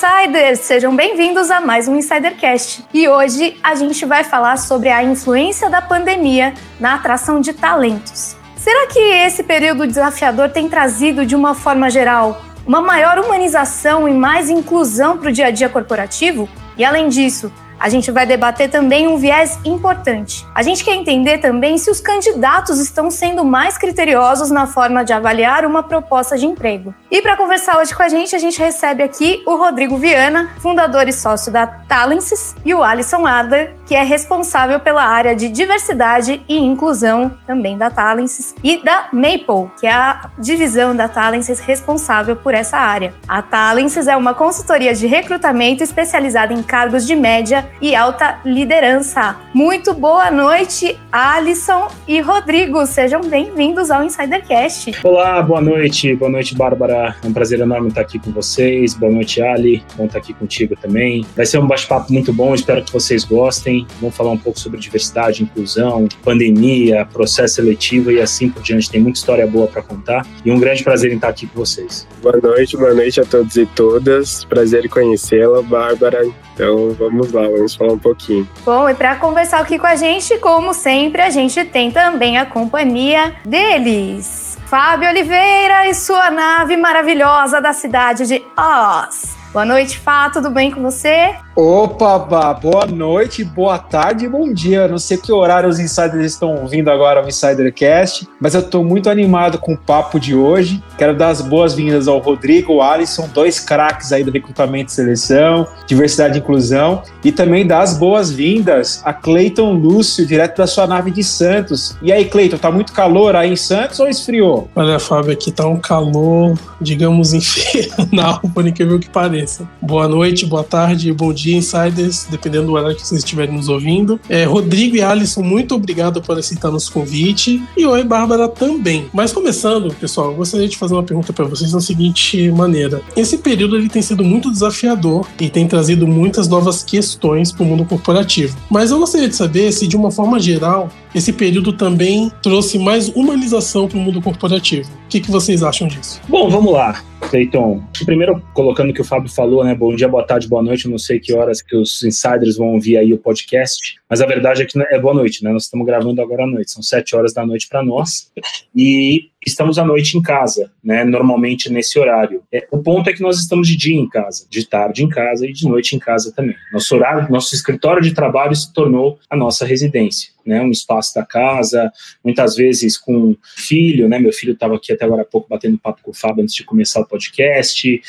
Insiders! Sejam bem-vindos a mais um Insidercast. E hoje a gente vai falar sobre a influência da pandemia na atração de talentos. Será que esse período desafiador tem trazido, de uma forma geral, uma maior humanização e mais inclusão para o dia a dia corporativo? E além disso, a gente vai debater também um viés importante. A gente quer entender também se os candidatos estão sendo mais criteriosos na forma de avaliar uma proposta de emprego. E para conversar hoje com a gente, a gente recebe aqui o Rodrigo Viana, fundador e sócio da Talences, e o Alisson Adler, que é responsável pela área de diversidade e inclusão também da Talences, e da Maple, que é a divisão da Talences responsável por essa área. A Talences é uma consultoria de recrutamento especializada em cargos de média e alta liderança. Muito boa noite, Alisson e Rodrigo. Sejam bem-vindos ao Insidercast. Olá, boa noite. Boa noite, Bárbara. É um prazer enorme estar aqui com vocês. Boa noite, Ali. Bom estar aqui contigo também. Vai ser um bate-papo muito bom, espero que vocês gostem. Vamos falar um pouco sobre diversidade, inclusão, pandemia, processo seletivo e assim por diante. Tem muita história boa para contar e um grande prazer em estar aqui com vocês. Boa noite, boa noite a todos e todas. Prazer em conhecê-la, Bárbara. Então vamos lá, vamos falar um pouquinho. Bom, e para conversar aqui com a gente, como sempre, a gente tem também a companhia deles. Fábio Oliveira e sua nave maravilhosa da cidade de Oz. Boa noite, Fá, tudo bem com você? Opa, boa noite, boa tarde bom dia. Não sei que horário os insiders estão ouvindo agora o Insidercast, mas eu estou muito animado com o papo de hoje. Quero dar as boas-vindas ao Rodrigo, ao Alisson, dois craques aí do recrutamento e seleção, diversidade e inclusão, e também dar as boas-vindas a Cleiton Lúcio, direto da sua nave de Santos. E aí, Cleiton, tá muito calor aí em Santos ou esfriou? Olha, Fábio, aqui tá um calor, digamos, infernal, por incrível que pareça. Boa noite, boa tarde, bom dia, insiders, dependendo do horário que vocês estiverem nos ouvindo. É, Rodrigo e Alisson, muito obrigado por aceitar nosso convite. E oi, Bárbara, também. Mas começando, pessoal, gostaria de fazer uma pergunta para vocês da seguinte maneira. Esse período ele tem sido muito desafiador e tem trazido muitas novas questões para o mundo corporativo. Mas eu gostaria de saber se, de uma forma geral, esse período também trouxe mais humanização para o mundo corporativo. O que, que vocês acham disso? Bom, vamos lá. Cleiton, primeiro colocando o que o Fábio falou, né? Bom dia, boa tarde, boa noite. Eu não sei que horas que os insiders vão ouvir aí o podcast, mas a verdade é que é boa noite, né? Nós estamos gravando agora à noite, são sete horas da noite para nós. E estamos à noite em casa, né? Normalmente nesse horário. É, o ponto é que nós estamos de dia em casa, de tarde em casa e de noite em casa também. Nosso horário, nosso escritório de trabalho se tornou a nossa residência. Né, um espaço da casa, muitas vezes com filho, né? Meu filho estava aqui até agora há pouco batendo papo com o Fábio antes de começar o podcast.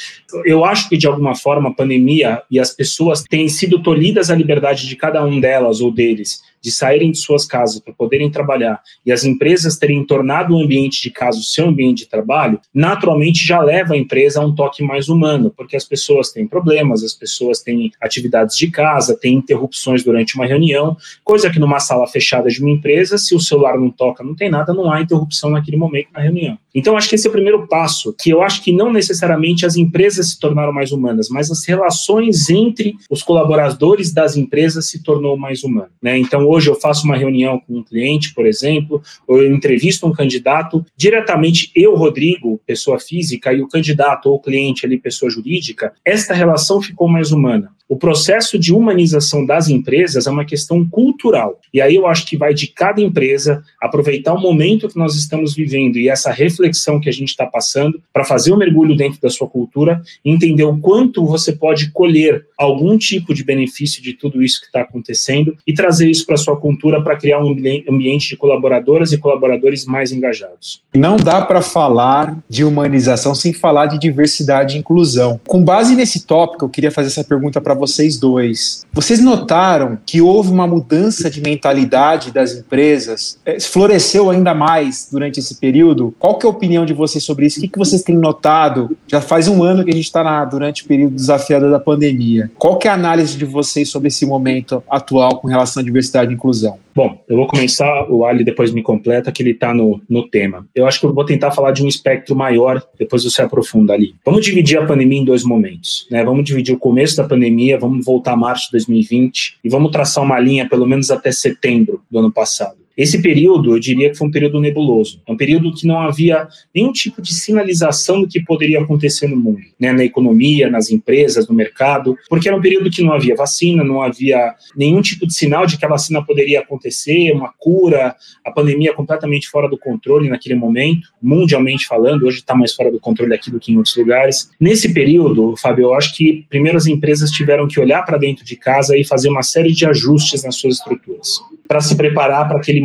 Eu acho que de alguma forma a pandemia e as pessoas têm sido tolhidas a liberdade de cada um delas ou deles de saírem de suas casas para poderem trabalhar e as empresas terem tornado o ambiente de casa o seu ambiente de trabalho, naturalmente já leva a empresa a um toque mais humano, porque as pessoas têm problemas, as pessoas têm atividades de casa, têm interrupções durante uma reunião, coisa que numa sala fechada de uma empresa, se o celular não toca, não tem nada, não há interrupção naquele momento na reunião. Então, acho que esse é o primeiro passo, que eu acho que não necessariamente as empresas se tornaram mais humanas, mas as relações entre os colaboradores das empresas se tornou mais humana. Né? Então, hoje eu faço uma reunião com um cliente, por exemplo, ou eu entrevisto um candidato, diretamente eu, Rodrigo, pessoa física, e o candidato ou o cliente ali, pessoa jurídica, esta relação ficou mais humana. O processo de humanização das empresas é uma questão cultural. E aí eu acho que vai de cada empresa aproveitar o momento que nós estamos vivendo e essa reflexão que a gente está passando para fazer o um mergulho dentro da sua cultura e entender o quanto você pode colher algum tipo de benefício de tudo isso que está acontecendo e trazer isso para a sua cultura para criar um ambiente de colaboradoras e colaboradores mais engajados. Não dá para falar de humanização sem falar de diversidade e inclusão. Com base nesse tópico, eu queria fazer essa pergunta para vocês dois. Vocês notaram que houve uma mudança de mentalidade das empresas? É, floresceu ainda mais durante esse período? Qual que é a opinião de vocês sobre isso? O que, que vocês têm notado? Já faz um ano que a gente está durante o período desafiador da pandemia. Qual que é a análise de vocês sobre esse momento atual com relação à diversidade e inclusão? Bom, eu vou começar, o Ali depois me completa, que ele está no, no tema. Eu acho que eu vou tentar falar de um espectro maior, depois você aprofunda ali. Vamos dividir a pandemia em dois momentos, né? Vamos dividir o começo da pandemia, vamos voltar a março de 2020 e vamos traçar uma linha pelo menos até setembro do ano passado. Esse período, eu diria que foi um período nebuloso. É um período que não havia nenhum tipo de sinalização do que poderia acontecer no mundo, né, na economia, nas empresas, no mercado, porque era um período que não havia vacina, não havia nenhum tipo de sinal de que a vacina poderia acontecer, uma cura, a pandemia completamente fora do controle naquele momento, mundialmente falando, hoje está mais fora do controle aqui do que em outros lugares. Nesse período, Fábio, eu acho que primeiro as empresas tiveram que olhar para dentro de casa e fazer uma série de ajustes nas suas estruturas para se preparar para aquele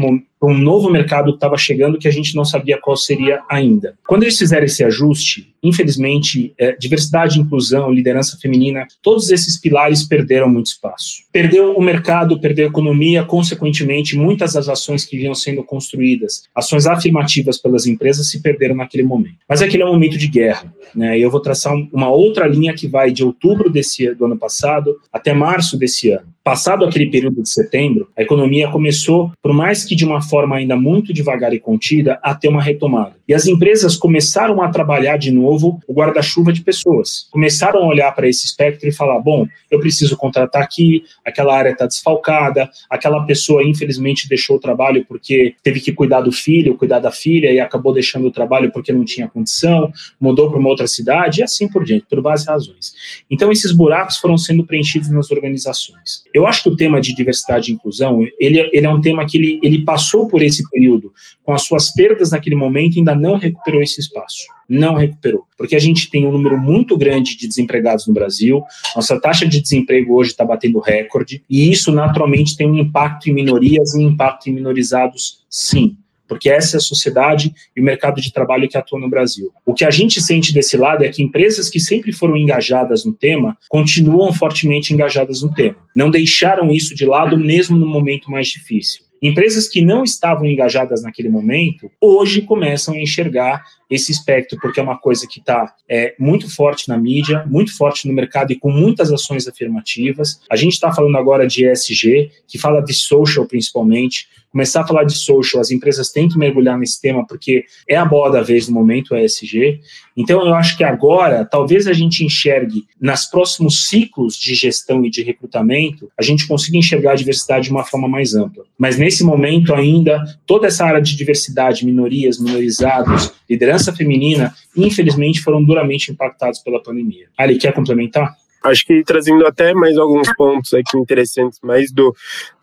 um novo mercado que estava chegando que a gente não sabia qual seria ainda. Quando eles fizeram esse ajuste, infelizmente, é, diversidade, inclusão, liderança feminina, todos esses pilares perderam muito espaço. Perdeu o mercado, perdeu a economia, consequentemente, muitas das ações que vinham sendo construídas, ações afirmativas pelas empresas, se perderam naquele momento. Mas aquele é um momento de guerra, né? Eu vou traçar uma outra linha que vai de outubro desse do ano passado até março desse ano. Passado aquele período de setembro, a economia começou, por mais que de uma forma ainda muito devagar e contida, a ter uma retomada. E as empresas começaram a trabalhar de novo o guarda-chuva de pessoas. Começaram a olhar para esse espectro e falar: bom, eu preciso contratar aqui, aquela área está desfalcada, aquela pessoa infelizmente deixou o trabalho porque teve que cuidar do filho, cuidar da filha e acabou deixando o trabalho porque não tinha condição, mudou para uma outra cidade e assim por diante, por várias razões. Então esses buracos foram sendo preenchidos nas organizações. Eu acho que o tema de diversidade e inclusão, ele, ele é um tema que ele, ele passou por esse período, com as suas perdas naquele momento, ainda não recuperou esse espaço. Não recuperou. Porque a gente tem um número muito grande de desempregados no Brasil, nossa taxa de desemprego hoje está batendo recorde, e isso naturalmente tem um impacto em minorias e um impacto em minorizados, sim porque essa é a sociedade e o mercado de trabalho que atua no Brasil. O que a gente sente desse lado é que empresas que sempre foram engajadas no tema continuam fortemente engajadas no tema. Não deixaram isso de lado mesmo no momento mais difícil. Empresas que não estavam engajadas naquele momento, hoje começam a enxergar esse espectro, porque é uma coisa que está é, muito forte na mídia, muito forte no mercado e com muitas ações afirmativas. A gente está falando agora de ESG, que fala de social principalmente, começar a falar de social, as empresas têm que mergulhar nesse tema porque é a bola da vez no momento, o ESG. Então, eu acho que agora, talvez a gente enxergue, nas próximos ciclos de gestão e de recrutamento, a gente consiga enxergar a diversidade de uma forma mais ampla. Mas nesse momento ainda, toda essa área de diversidade, minorias, minorizados, liderança feminina, infelizmente foram duramente impactados pela pandemia. Ali, quer complementar? Acho que trazendo até mais alguns pontos aqui interessantes, mais do,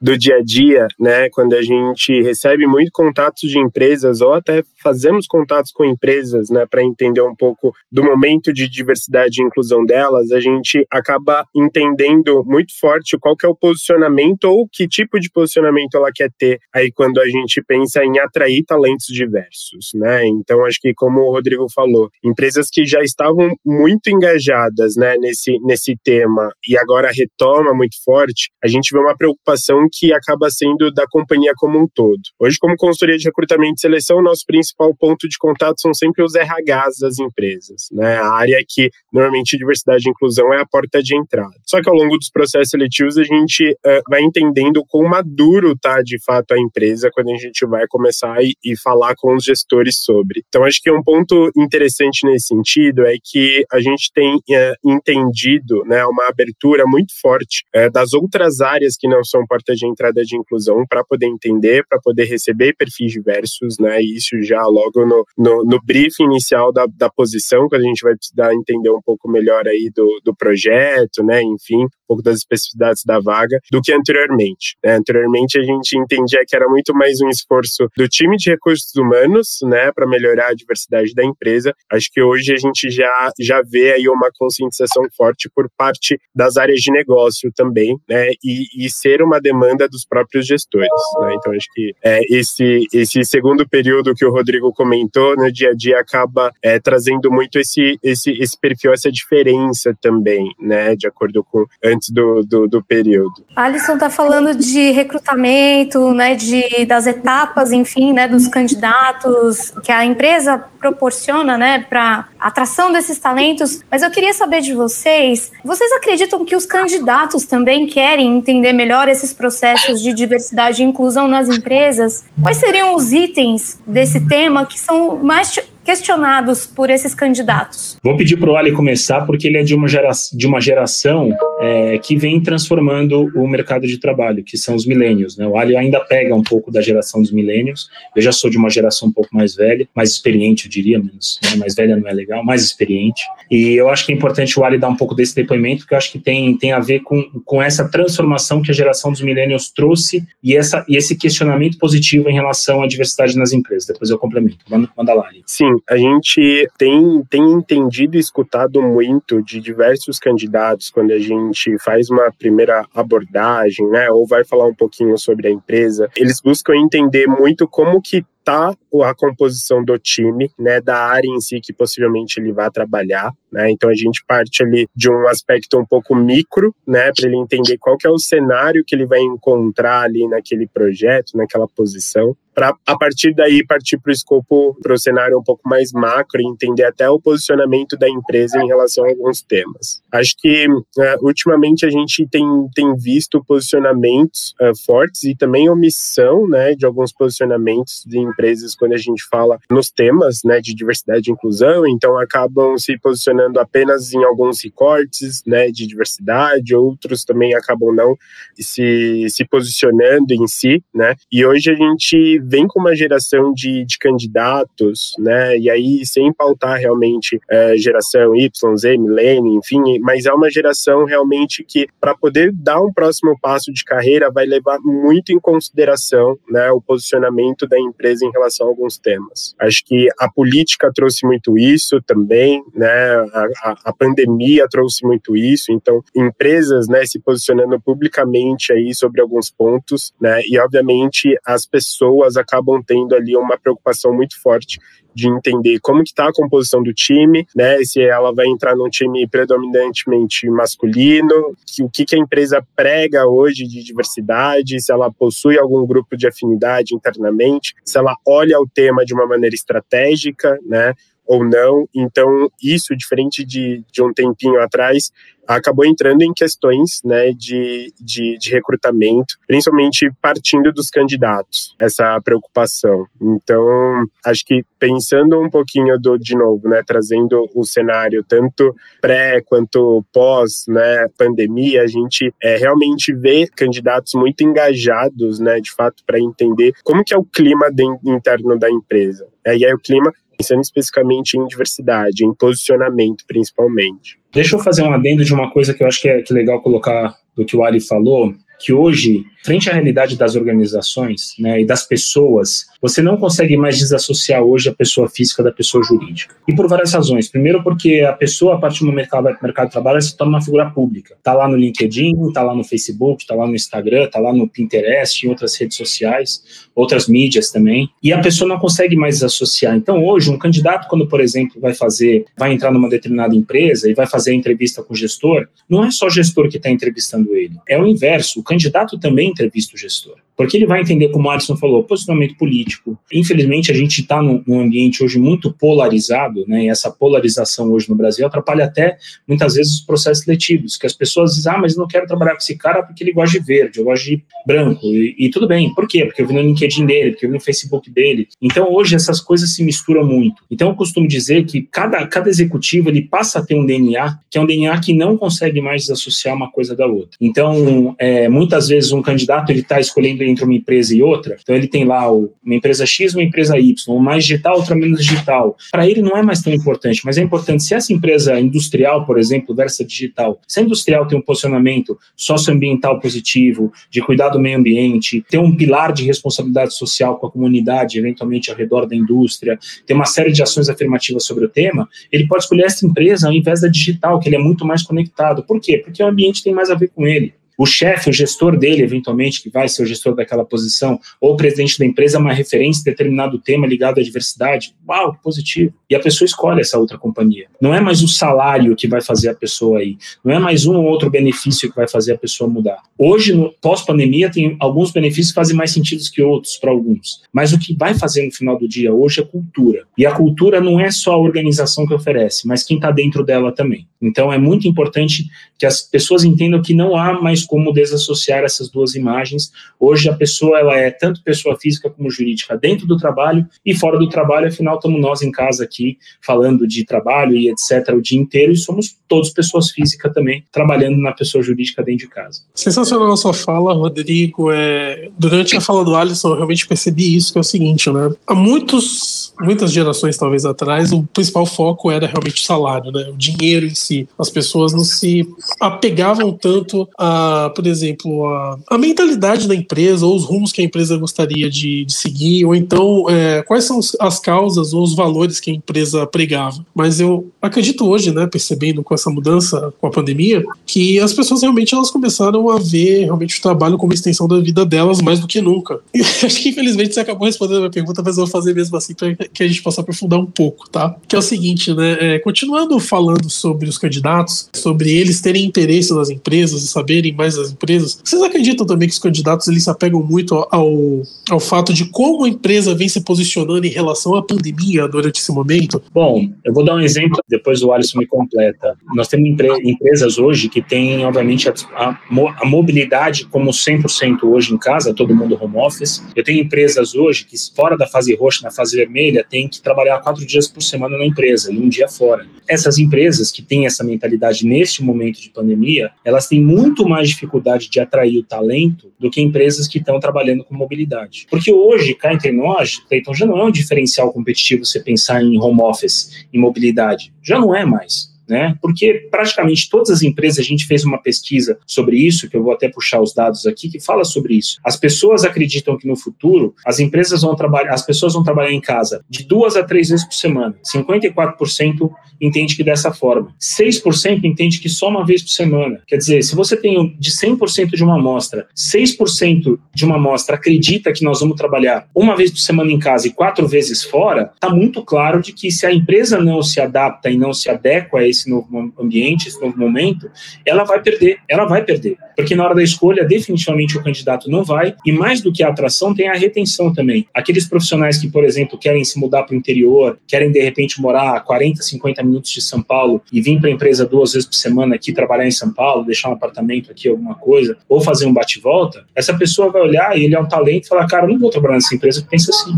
do dia a dia, né? Quando a gente recebe muito contatos de empresas ou até fazemos contatos com empresas, né, para entender um pouco do momento de diversidade e inclusão delas, a gente acaba entendendo muito forte qual que é o posicionamento ou que tipo de posicionamento ela quer ter aí quando a gente pensa em atrair talentos diversos, né? Então acho que como o Rodrigo falou, empresas que já estavam muito engajadas, né, nesse nesse tema e agora retoma muito forte, a gente vê uma preocupação que acaba sendo da companhia como um todo. Hoje como consultoria de recrutamento e seleção, nosso principal ponto de contato são sempre os RHs das empresas, né? A área que normalmente diversidade e inclusão é a porta de entrada. Só que ao longo dos processos seletivos a gente uh, vai entendendo quão maduro tá de fato a empresa quando a gente vai começar e, e falar com os gestores sobre. Então acho que um ponto interessante nesse sentido é que a gente tem uh, entendido, né, uma abertura muito forte uh, das outras áreas que não são porta de entrada de inclusão para poder entender, para poder receber perfis diversos, né? Isso já logo no, no, no briefing inicial da, da posição, quando a gente vai precisar entender um pouco melhor aí do, do projeto, né, enfim, um pouco das especificidades da vaga, do que anteriormente. Né? Anteriormente a gente entendia que era muito mais um esforço do time de recursos humanos, né, para melhorar a diversidade da empresa. Acho que hoje a gente já, já vê aí uma conscientização forte por parte das áreas de negócio também, né, e, e ser uma demanda dos próprios gestores. Né? Então acho que é, esse, esse segundo período que o Rodrigo Rodrigo comentou, no dia a dia acaba é, trazendo muito esse, esse, esse perfil, essa diferença também, né, de acordo com antes do, do, do período. Alisson está falando de recrutamento, né, de, das etapas, enfim, né, dos candidatos que a empresa proporciona, né, para atração desses talentos. Mas eu queria saber de vocês, vocês acreditam que os candidatos também querem entender melhor esses processos de diversidade e inclusão nas empresas? Quais seriam os itens desse tema que são mais questionados por esses candidatos? Vou pedir para o Ali começar, porque ele é de uma, gera de uma geração é, que vem transformando o mercado de trabalho, que são os milênios. Né? O Ali ainda pega um pouco da geração dos milênios. Eu já sou de uma geração um pouco mais velha, mais experiente, eu diria, menos né? mais velha não é legal, mais experiente. E eu acho que é importante o Ali dar um pouco desse depoimento, porque eu acho que tem, tem a ver com, com essa transformação que a geração dos milênios trouxe e, essa, e esse questionamento positivo em relação à diversidade nas empresas. Depois eu complemento. Manda, manda lá, Ali. Sim, a gente tem, tem entendido e escutado muito de diversos candidatos quando a gente faz uma primeira abordagem, né, ou vai falar um pouquinho sobre a empresa. Eles buscam entender muito como que tá a composição do time, né, da área em si que possivelmente ele vai trabalhar, né? Então a gente parte ali de um aspecto um pouco micro, né, para ele entender qual que é o cenário que ele vai encontrar ali naquele projeto, naquela posição, para a partir daí partir para o escopo, para o cenário um pouco mais macro e entender até o posicionamento da empresa em relação a alguns temas. Acho que uh, ultimamente a gente tem, tem visto posicionamentos uh, fortes e também omissão, né, de alguns posicionamentos de empresas quando a gente fala nos temas né, de diversidade e inclusão, então acabam se posicionando apenas em alguns recortes né, de diversidade, outros também acabam não se, se posicionando em si, né? E hoje a gente vem com uma geração de, de candidatos, né? E aí sem pautar realmente é, geração Y, Z, milênio, enfim, mas é uma geração realmente que para poder dar um próximo passo de carreira vai levar muito em consideração, né, o posicionamento da empresa em relação a alguns temas. Acho que a política trouxe muito isso também, né? A, a, a pandemia trouxe muito isso. Então, empresas, né, se posicionando publicamente aí sobre alguns pontos, né? E obviamente as pessoas acabam tendo ali uma preocupação muito forte de entender como que está a composição do time, né? Se ela vai entrar num time predominantemente masculino, que, o que, que a empresa prega hoje de diversidade, se ela possui algum grupo de afinidade internamente, se ela olha o tema de uma maneira estratégica, né? Ou não. Então, isso, diferente de, de um tempinho atrás, acabou entrando em questões né, de, de, de, recrutamento, principalmente partindo dos candidatos, essa preocupação. Então, acho que pensando um pouquinho do, de novo, né, trazendo o cenário tanto pré quanto pós né, pandemia, a gente é, realmente vê candidatos muito engajados, né, de fato, para entender como que é o clima de, interno da empresa. É, e aí o clima pensando especificamente em diversidade, em posicionamento principalmente. Deixa eu fazer um adendo de uma coisa que eu acho que é, que é legal colocar do que o Ali falou, que hoje, frente à realidade das organizações né, e das pessoas, você não consegue mais desassociar hoje a pessoa física da pessoa jurídica. E por várias razões. Primeiro, porque a pessoa, a partir do momento que o mercado de trabalho, se torna uma figura pública. Está lá no LinkedIn, está lá no Facebook, está lá no Instagram, está lá no Pinterest, em outras redes sociais, outras mídias também. E a pessoa não consegue mais desassociar. Então, hoje, um candidato, quando, por exemplo, vai fazer, vai entrar numa determinada empresa e vai fazer a entrevista com o gestor, não é só o gestor que está entrevistando ele. É o inverso. O candidato também entrevista o gestor. Porque ele vai entender, como o Alisson falou, posicionamento político. Infelizmente, a gente está num, num, ambiente hoje muito polarizado, né? E essa polarização hoje no Brasil atrapalha até, muitas vezes, os processos seletivos, que as pessoas dizem, ah, mas eu não quero trabalhar com esse cara porque ele gosta de verde, eu gosto de branco. E, e tudo bem, por quê? Porque eu vi no LinkedIn dele, porque eu vi no Facebook dele. Então, hoje, essas coisas se misturam muito. Então, eu costumo dizer que cada, cada executivo, ele passa a ter um DNA, que é um DNA que não consegue mais desassociar uma coisa da outra. Então, é, muitas vezes, um candidato, ele está escolhendo entre uma empresa e outra, então ele tem lá uma empresa X, uma empresa Y, uma mais digital, outra menos digital. Para ele não é mais tão importante, mas é importante se essa empresa industrial, por exemplo, versa digital, se a industrial tem um posicionamento socioambiental positivo, de cuidar do meio ambiente, tem um pilar de responsabilidade social com a comunidade, eventualmente ao redor da indústria, tem uma série de ações afirmativas sobre o tema, ele pode escolher essa empresa ao invés da digital, que ele é muito mais conectado. Por quê? Porque o ambiente tem mais a ver com ele o chefe, o gestor dele, eventualmente, que vai ser o gestor daquela posição, ou o presidente da empresa, uma referência em determinado tema ligado à diversidade. Uau, positivo. E a pessoa escolhe essa outra companhia. Não é mais o salário que vai fazer a pessoa ir. Não é mais um ou outro benefício que vai fazer a pessoa mudar. Hoje, no pós-pandemia, tem alguns benefícios que fazem mais sentido que outros para alguns. Mas o que vai fazer no final do dia hoje é cultura. E a cultura não é só a organização que oferece, mas quem está dentro dela também. Então, é muito importante que as pessoas entendam que não há mais como desassociar essas duas imagens. Hoje a pessoa ela é tanto pessoa física como jurídica dentro do trabalho e fora do trabalho, afinal estamos nós em casa aqui falando de trabalho e etc o dia inteiro e somos todos pessoas físicas também trabalhando na pessoa jurídica dentro de casa. Sensacional a sua fala, Rodrigo. É, durante a fala do Alisson, eu realmente percebi isso, que é o seguinte, né? Há muitos, muitas gerações talvez atrás, o principal foco era realmente o salário, né? O dinheiro em si. As pessoas não se apegavam tanto a, por exemplo, a, a mentalidade da empresa ou os rumos que a empresa gostaria de, de seguir, ou então é, quais são as causas ou os valores que a empresa pregava. Mas eu acredito hoje, né, percebendo com essa mudança, com a pandemia, que as pessoas realmente elas começaram a ver realmente o trabalho como extensão da vida delas mais do que nunca. E acho que infelizmente você acabou respondendo a minha pergunta, mas eu vou fazer mesmo assim para que a gente possa aprofundar um pouco, tá? Que é o seguinte, né? É, continuando falando sobre os candidatos, sobre eles terem interesse nas empresas e saberem mais das empresas, vocês acreditam também que os candidatos eles se apegam muito ao, ao fato de como a empresa vem se posicionando em relação à pandemia durante esse momento? Bom, eu vou dar um exemplo, depois o Alisson me completa. Nós temos empresas hoje que têm, obviamente, a, a, a mobilidade como 100% hoje em casa, todo mundo home office. Eu tenho empresas hoje que, fora da fase roxa, na fase vermelha, têm que trabalhar quatro dias por semana na empresa e um dia fora. Essas empresas que têm essa mentalidade neste momento de pandemia, elas têm muito mais dificuldade de atrair o talento do que empresas que estão trabalhando com mobilidade. Porque hoje, cá entre nós, Cleiton, já não é um diferencial competitivo você pensar em home office, em mobilidade. Já não é mais né? Porque praticamente todas as empresas, a gente fez uma pesquisa sobre isso, que eu vou até puxar os dados aqui, que fala sobre isso. As pessoas acreditam que no futuro as empresas vão trabalhar, as pessoas vão trabalhar em casa de duas a três vezes por semana. 54% entende que dessa forma. 6% entende que só uma vez por semana. Quer dizer, se você tem de 100% de uma amostra, 6% de uma amostra acredita que nós vamos trabalhar uma vez por semana em casa e quatro vezes fora, está muito claro de que se a empresa não se adapta e não se adequa a esse novo ambiente, esse novo momento, ela vai perder, ela vai perder. Porque na hora da escolha, definitivamente o candidato não vai, e mais do que a atração, tem a retenção também. Aqueles profissionais que, por exemplo, querem se mudar para o interior, querem de repente morar a 40, 50 minutos de São Paulo e vir para a empresa duas vezes por semana aqui trabalhar em São Paulo, deixar um apartamento aqui, alguma coisa, ou fazer um bate-volta, essa pessoa vai olhar e ele é um talento e falar, cara, eu não vou trabalhar nessa empresa que pensa assim.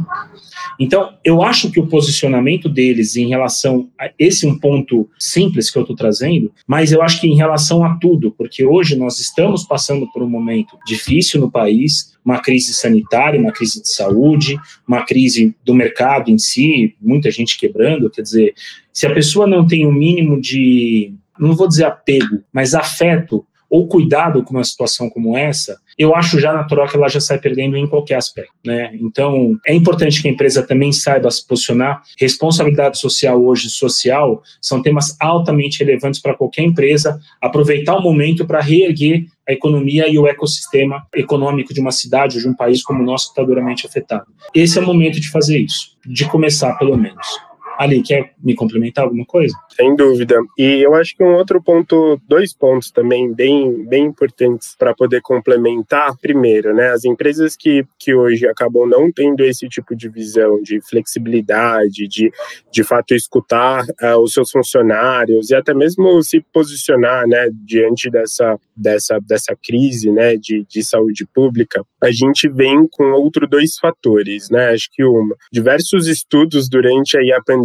Então, eu acho que o posicionamento deles em relação a esse um ponto simples que eu estou trazendo, mas eu acho que em relação a tudo, porque hoje nós estamos passando por um momento difícil no país, uma crise sanitária, uma crise de saúde, uma crise do mercado em si, muita gente quebrando, quer dizer, se a pessoa não tem o um mínimo de, não vou dizer apego, mas afeto ou cuidado com uma situação como essa, eu acho já natural que ela já sai perdendo em qualquer aspecto, né? Então, é importante que a empresa também saiba se posicionar. Responsabilidade social hoje, social, são temas altamente relevantes para qualquer empresa. Aproveitar o momento para reerguer a economia e o ecossistema econômico de uma cidade ou de um país como o nosso que está duramente afetado. Esse é o momento de fazer isso, de começar pelo menos. Ali, quer me complementar alguma coisa? Sem dúvida. E eu acho que um outro ponto, dois pontos também bem, bem importantes para poder complementar. Primeiro, né, as empresas que, que hoje acabam não tendo esse tipo de visão de flexibilidade, de de fato escutar uh, os seus funcionários e até mesmo se posicionar, né, diante dessa, dessa, dessa crise, né, de, de saúde pública, a gente vem com outros dois fatores, né, acho que uma, diversos estudos durante aí a pandemia,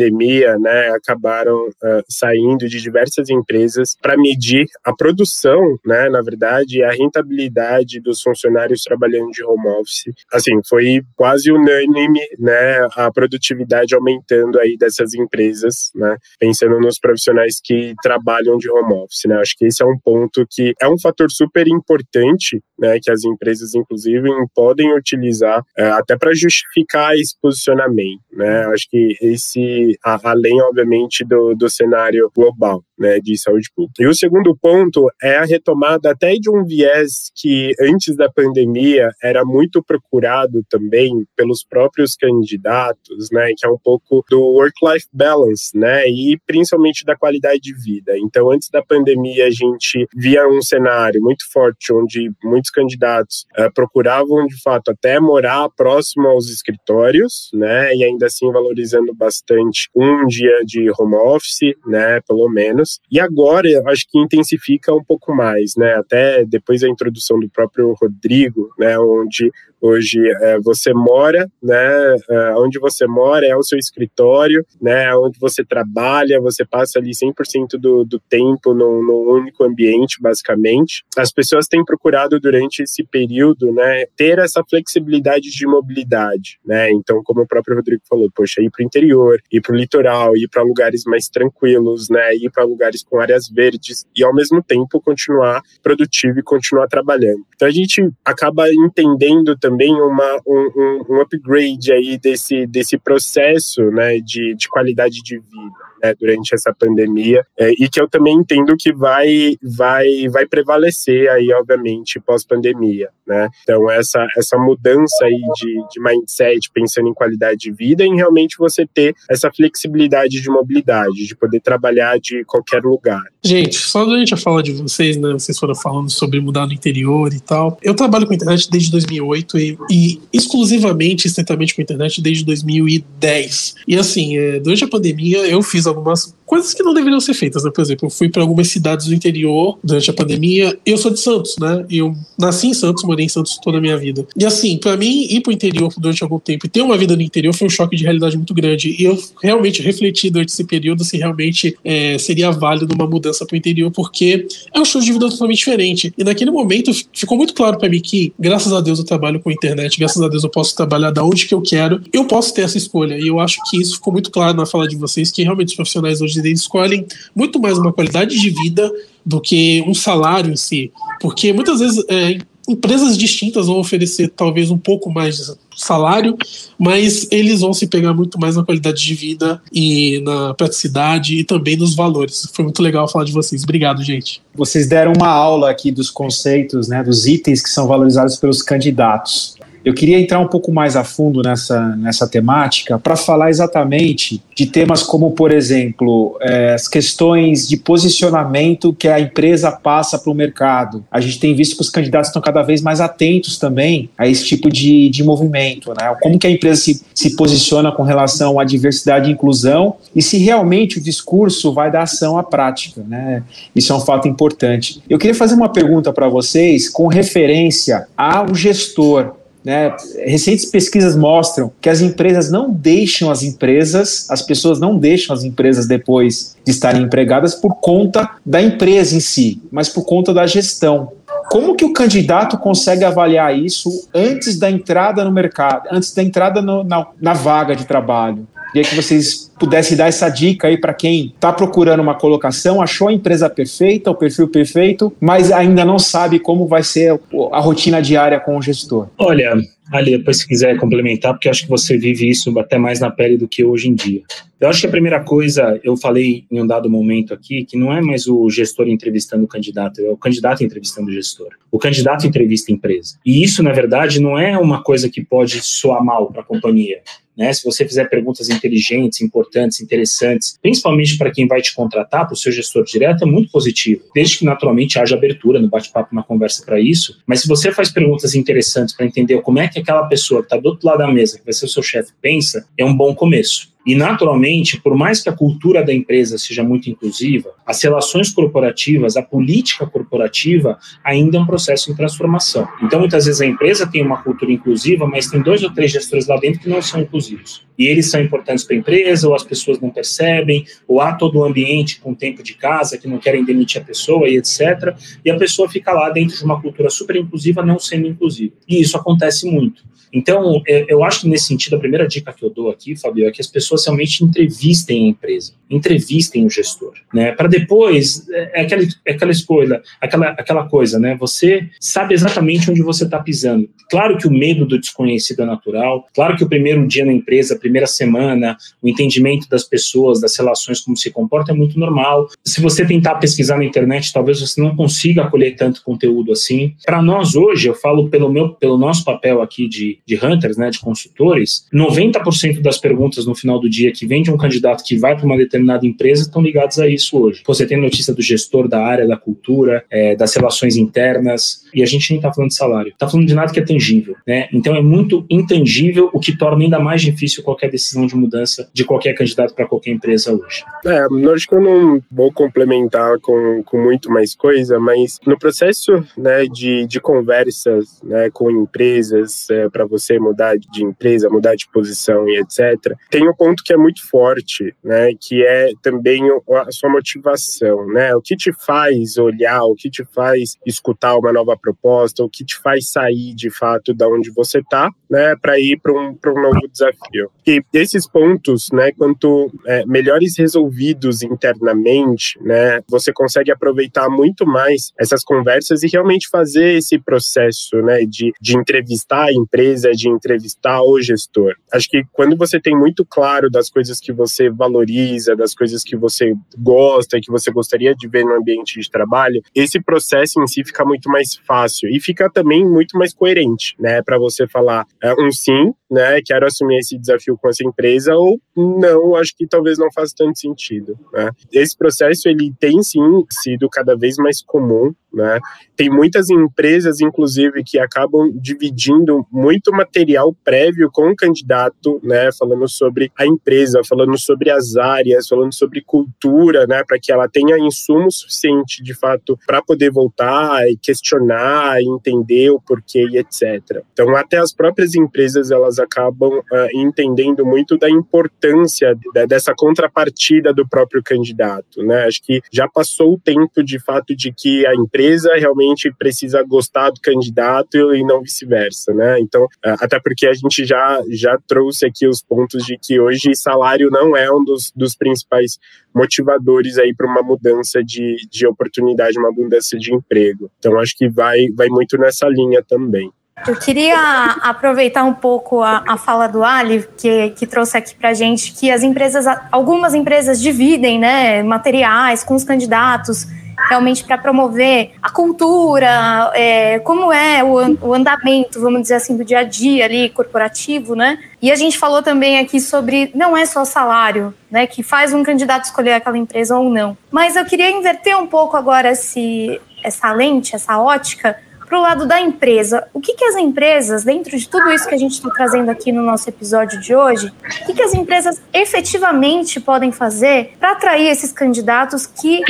né, acabaram uh, saindo de diversas empresas para medir a produção, né, na verdade, a rentabilidade dos funcionários trabalhando de home office. Assim, foi quase unânime, né, a produtividade aumentando aí dessas empresas, né, pensando nos profissionais que trabalham de home office, né. Acho que esse é um ponto que é um fator super importante, né, que as empresas inclusive podem utilizar é, até para justificar esse posicionamento, né. Acho que esse além obviamente do, do cenário global né, de saúde pública. E o segundo ponto é a retomada até de um viés que antes da pandemia era muito procurado também pelos próprios candidatos, né, que é um pouco do work-life balance, né, e principalmente da qualidade de vida. Então, antes da pandemia, a gente via um cenário muito forte onde muitos candidatos uh, procuravam de fato até morar próximo aos escritórios, né, e ainda assim valorizando bastante um dia de home office, né, pelo menos E agora, acho que intensifica um pouco mais, né? Até depois da introdução do próprio Rodrigo, né? Onde Hoje é, você mora, né? É, onde você mora é o seu escritório, né? Onde você trabalha, você passa ali 100% do, do tempo num, único ambiente, basicamente. As pessoas têm procurado durante esse período, né? Ter essa flexibilidade de mobilidade, né? Então, como o próprio Rodrigo falou, poxa, ir para o interior, ir para o litoral, ir para lugares mais tranquilos, né? Ir para lugares com áreas verdes e ao mesmo tempo continuar produtivo e continuar trabalhando. Então a gente acaba entendendo também também uma, um, um, upgrade aí desse, desse processo né, de, de qualidade de vida né, durante essa pandemia é, e que eu também entendo que vai, vai, vai prevalecer aí, obviamente, pós-pandemia. Né? Então, essa, essa mudança aí de, de mindset, pensando em qualidade de vida, em realmente você ter essa flexibilidade de mobilidade, de poder trabalhar de qualquer lugar. Gente, só durante a fala de vocês, né, vocês foram falando sobre mudar no interior e tal. Eu trabalho com internet desde 2008 e, e exclusivamente, estritamente com internet desde 2010. E assim, é, durante a pandemia eu fiz algumas coisas que não deveriam ser feitas, né? Por exemplo, eu fui para algumas cidades do interior durante a pandemia. Eu sou de Santos, né? Eu nasci em Santos, morei em Santos toda a minha vida. E assim, para mim, ir pro interior durante algum tempo e ter uma vida no interior foi um choque de realidade muito grande. E eu realmente refleti durante esse período se realmente é, seria válido uma mudança pro interior, porque é um estilo de vida totalmente diferente. E naquele momento ficou muito claro para mim que, graças a Deus, eu trabalho com internet, graças a Deus eu posso trabalhar da onde que eu quero, eu posso ter essa escolha. E eu acho que isso ficou muito claro na fala de vocês, que realmente os profissionais hoje eles escolhem muito mais uma qualidade de vida do que um salário em si. Porque muitas vezes é, empresas distintas vão oferecer talvez um pouco mais de salário, mas eles vão se pegar muito mais na qualidade de vida e na praticidade e também nos valores. Foi muito legal falar de vocês. Obrigado, gente. Vocês deram uma aula aqui dos conceitos, né, dos itens que são valorizados pelos candidatos. Eu queria entrar um pouco mais a fundo nessa, nessa temática para falar exatamente de temas como, por exemplo, é, as questões de posicionamento que a empresa passa para o mercado. A gente tem visto que os candidatos estão cada vez mais atentos também a esse tipo de, de movimento. Né? Como que a empresa se, se posiciona com relação à diversidade e inclusão e se realmente o discurso vai da ação à prática. Né? Isso é um fato importante. Eu queria fazer uma pergunta para vocês com referência ao gestor. Né? Recentes pesquisas mostram que as empresas não deixam as empresas, as pessoas não deixam as empresas depois de estarem empregadas por conta da empresa em si, mas por conta da gestão. Como que o candidato consegue avaliar isso antes da entrada no mercado, antes da entrada no, na, na vaga de trabalho? Queria que vocês pudessem dar essa dica aí para quem está procurando uma colocação, achou a empresa perfeita, o perfil perfeito, mas ainda não sabe como vai ser a rotina diária com o gestor. Olha, Ali, depois se quiser complementar, porque acho que você vive isso até mais na pele do que hoje em dia. Eu acho que a primeira coisa, eu falei em um dado momento aqui, que não é mais o gestor entrevistando o candidato, é o candidato entrevistando o gestor. O candidato entrevista a empresa. E isso, na verdade, não é uma coisa que pode soar mal para a companhia. Né? Se você fizer perguntas inteligentes, importantes, interessantes, principalmente para quem vai te contratar, para o seu gestor direto, é muito positivo. Desde que naturalmente haja abertura no bate-papo, na conversa para isso. Mas se você faz perguntas interessantes para entender como é que aquela pessoa que está do outro lado da mesa, que vai ser o seu chefe, pensa, é um bom começo. E, naturalmente, por mais que a cultura da empresa seja muito inclusiva, as relações corporativas, a política corporativa ainda é um processo em transformação. Então, muitas vezes a empresa tem uma cultura inclusiva, mas tem dois ou três gestores lá dentro que não são inclusivos. E eles são importantes para a empresa, ou as pessoas não percebem, ou há todo um ambiente com tempo de casa que não querem demitir a pessoa e etc. E a pessoa fica lá dentro de uma cultura super inclusiva, não sendo inclusiva. E isso acontece muito. Então, é, eu acho que nesse sentido, a primeira dica que eu dou aqui, Fabio, é que as pessoas realmente entrevistem a empresa, entrevistem o gestor, né? Para depois, é, é aquela, é aquela escolha, aquela, aquela coisa, né? Você sabe exatamente onde você está pisando. Claro que o medo do desconhecido é natural, claro que o primeiro dia na empresa, a primeira semana, o entendimento das pessoas, das relações, como se comporta, é muito normal. Se você tentar pesquisar na internet, talvez você não consiga acolher tanto conteúdo assim. Para nós hoje, eu falo pelo, meu, pelo nosso papel aqui de de hunters, né, de consultores, 90% das perguntas no final do dia que vem de um candidato que vai para uma determinada empresa estão ligados a isso hoje. Você tem notícia do gestor da área, da cultura, é, das relações internas, e a gente nem está falando de salário, está falando de nada que é tangível. Né? Então é muito intangível, o que torna ainda mais difícil qualquer decisão de mudança de qualquer candidato para qualquer empresa hoje. É, acho que eu não vou complementar com, com muito mais coisa, mas no processo né, de, de conversas né, com empresas, é, para você mudar de empresa, mudar de posição e etc., tem um ponto que é muito forte, né, que é também a sua motivação. Né? O que te faz olhar, o que te faz escutar uma nova proposta, o que te faz sair de fato da onde você está, né, para ir para um, um novo desafio. E esses pontos, né, quanto é, melhores resolvidos internamente, né, você consegue aproveitar muito mais essas conversas e realmente fazer esse processo, né, de, de entrevistar a empresa, de entrevistar o gestor. Acho que quando você tem muito claro das coisas que você valoriza, das coisas que você gosta, que você gostaria de ver no ambiente de trabalho, esse processo em si fica muito mais fácil e fica também muito mais coerente, né, para você falar é, um sim, né, quero assumir esse desafio com essa empresa, ou não, acho que talvez não faça tanto sentido, né. Esse processo, ele tem sim sido cada vez mais comum, né? Tem muitas empresas, inclusive, que acabam dividindo muito material prévio com o candidato, né? Falando sobre a empresa, falando sobre as áreas, falando sobre cultura, né? Para que ela tenha insumo suficiente, de fato, para poder voltar e questionar, e entender o porquê e etc. Então, até as próprias empresas elas acabam uh, entendendo muito da importância de, dessa contrapartida do próprio candidato, né? Acho que já passou o tempo, de fato, de que a empresa realmente precisa gostar do candidato e não vice-versa, né? Então, uh, até porque a gente já, já trouxe aqui os pontos de que hoje salário não é um dos, dos principais motivadores aí para uma mudança de, de oportunidade, uma mudança de emprego. Então, acho que vai, vai muito nessa linha também. Eu queria aproveitar um pouco a, a fala do Ali, que, que trouxe aqui para gente que as empresas, algumas empresas dividem né, materiais com os candidatos realmente para promover a cultura, é, como é o, o, andamento, vamos dizer assim, do dia a dia ali corporativo, né? E a gente falou também aqui sobre não é só salário, né, que faz um candidato escolher aquela empresa ou não. Mas eu queria inverter um pouco agora essa lente, essa ótica para o lado da empresa, o que, que as empresas, dentro de tudo isso que a gente está trazendo aqui no nosso episódio de hoje, o que, que as empresas efetivamente podem fazer para atrair esses candidatos que